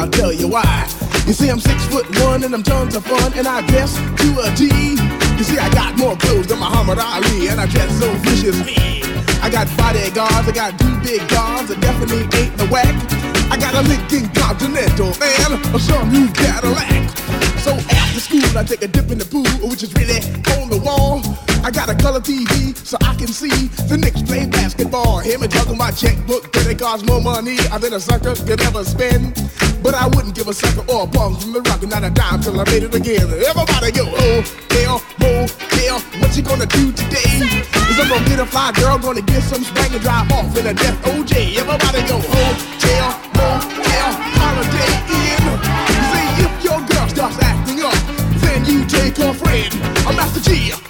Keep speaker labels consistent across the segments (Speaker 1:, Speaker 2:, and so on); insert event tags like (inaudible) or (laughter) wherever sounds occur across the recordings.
Speaker 1: I'll tell you why. You see, I'm six foot one, and I'm tons of fun, and I dress to a T. You see, I got more clothes than Muhammad Ali, and I dress so viciously. I got bodyguards, I got two big guns, I definitely ain't the whack. I got a Lincoln Continental, man, or some new Cadillac. So after school, I take a dip in the pool, which is really on the wall. I got a color TV so I can see the Knicks play basketball. Hear me talking my checkbook, it costs more money than a sucker could ever spend. But I wouldn't give a sucker or a bum from the rock, not a dime till I made it again. Everybody go, oh, hell, motel, what you gonna do today? Is I'm gonna get a fly girl, gonna get some spank and drive off in a death OJ. Everybody go, hotel, motel, holiday inn. See if your girl starts acting up, then you take her friend. I'm Master Gee.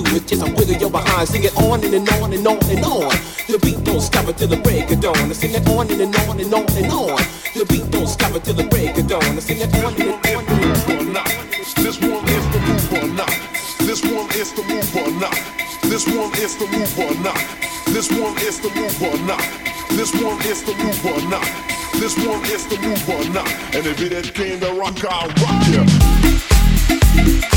Speaker 2: is just a wiggle your behind. Sing it on and, and on and on and on. The beat don't stop until the break of dawn. Sing it on and, and on and on and on. The beat don't stop until the break of dawn. Sing it on and, and on and on.
Speaker 3: This one is the move or not. This one is the move or not. This one is the move or not. This one is the move or not. This one is the move or not. This one is the move or not. And if it ain't came to rock, I'll rock ya.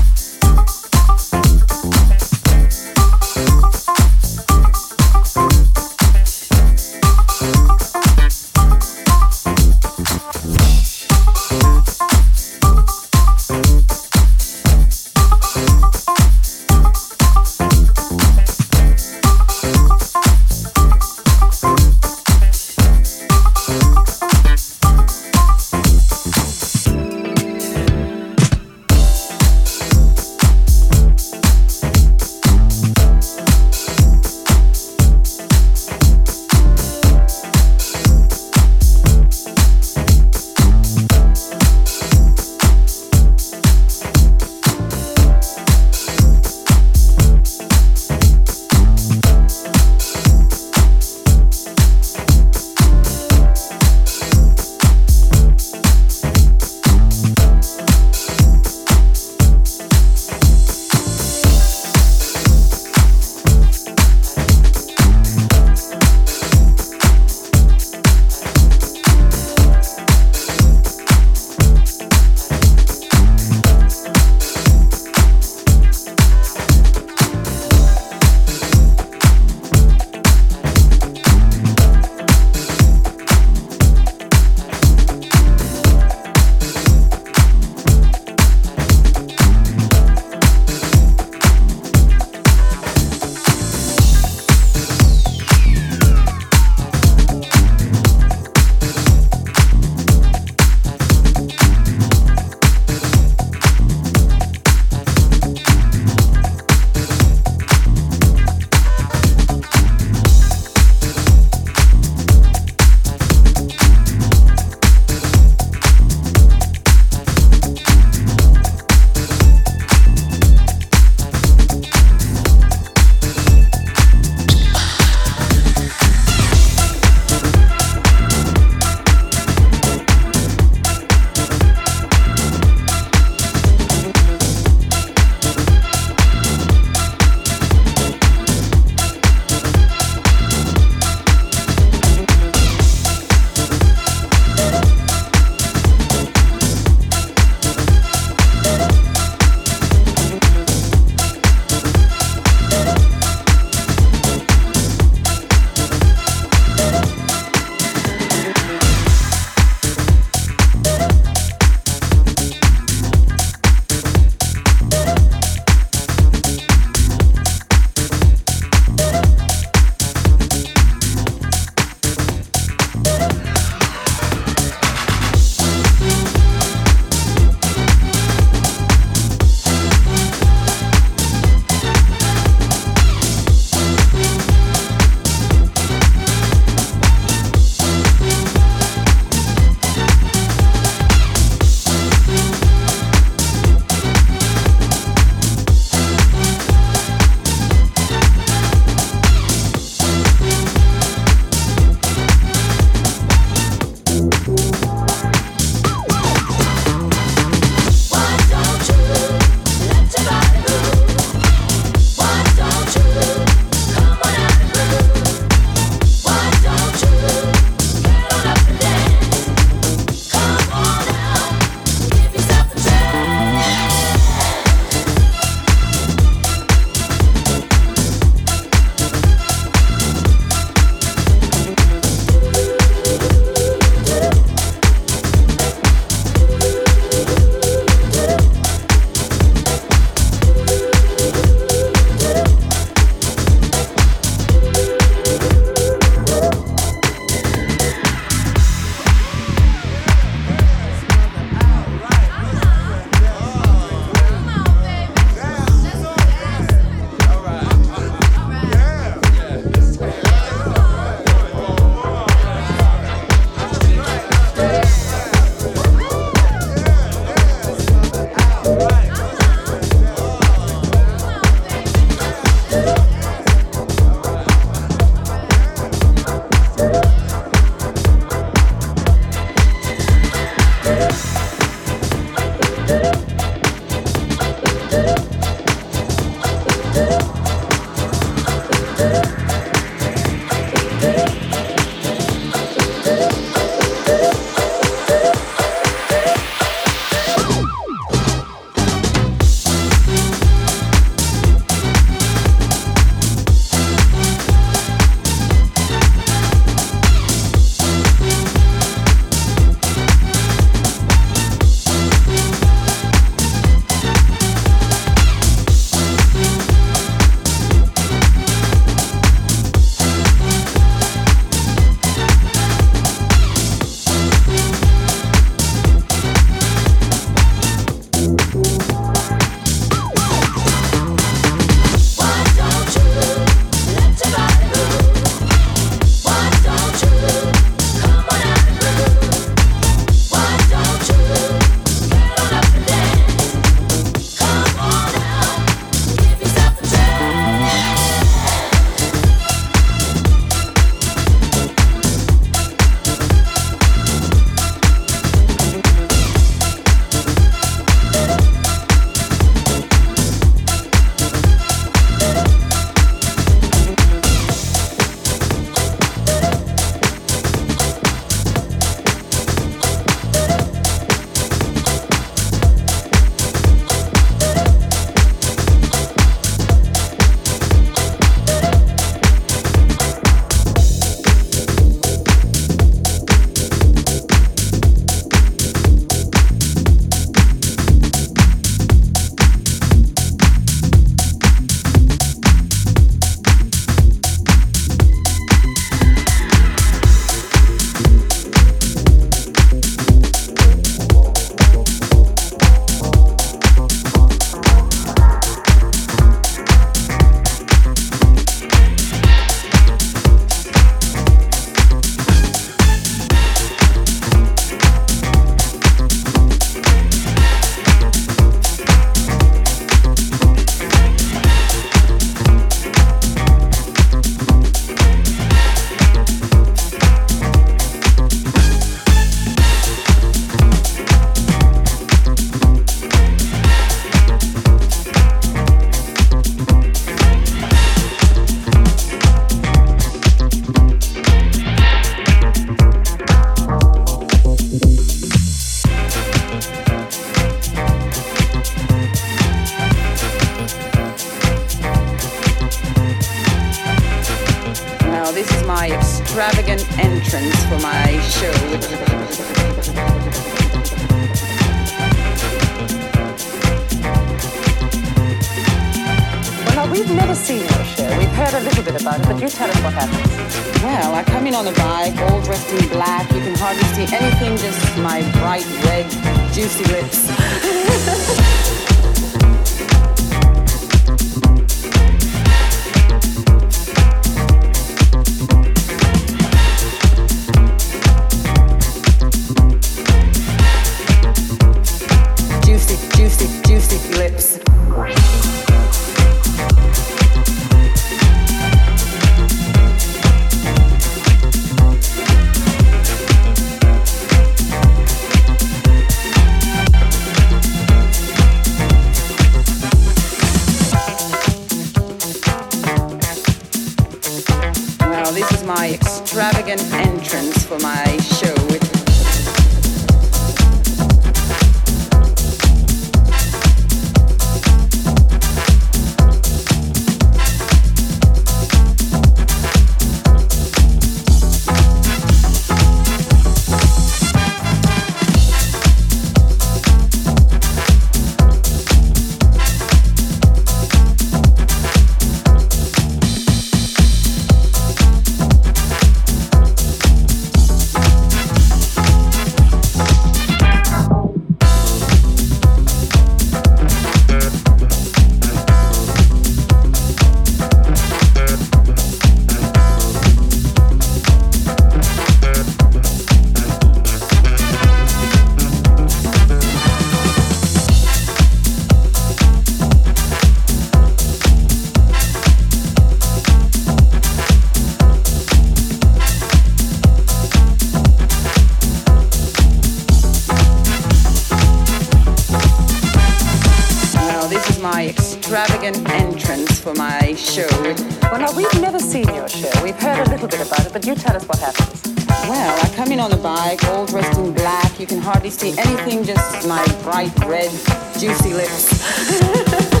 Speaker 4: Anything just my bright red, juicy lips. (laughs)